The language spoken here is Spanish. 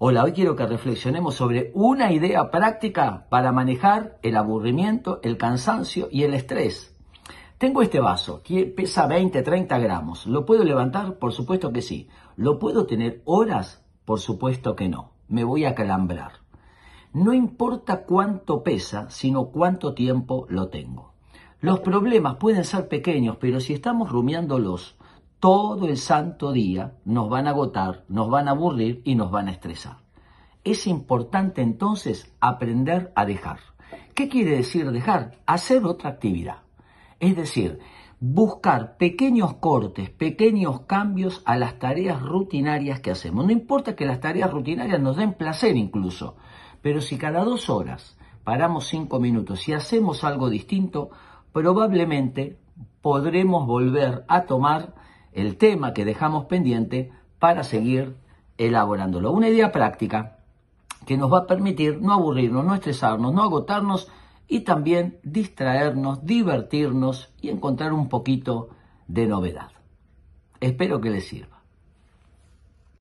Hola, hoy quiero que reflexionemos sobre una idea práctica para manejar el aburrimiento, el cansancio y el estrés. Tengo este vaso que pesa 20, 30 gramos. ¿Lo puedo levantar? Por supuesto que sí. ¿Lo puedo tener horas? Por supuesto que no. Me voy a calambrar. No importa cuánto pesa, sino cuánto tiempo lo tengo. Los problemas pueden ser pequeños, pero si estamos rumiándolos todo el santo día, nos van a agotar, nos van a aburrir y nos van a estresar. Es importante entonces aprender a dejar. ¿Qué quiere decir dejar? Hacer otra actividad. Es decir, buscar pequeños cortes, pequeños cambios a las tareas rutinarias que hacemos. No importa que las tareas rutinarias nos den placer incluso, pero si cada dos horas paramos cinco minutos y hacemos algo distinto, probablemente podremos volver a tomar el tema que dejamos pendiente para seguir elaborándolo. Una idea práctica que nos va a permitir no aburrirnos, no estresarnos, no agotarnos y también distraernos, divertirnos y encontrar un poquito de novedad. Espero que les sirva.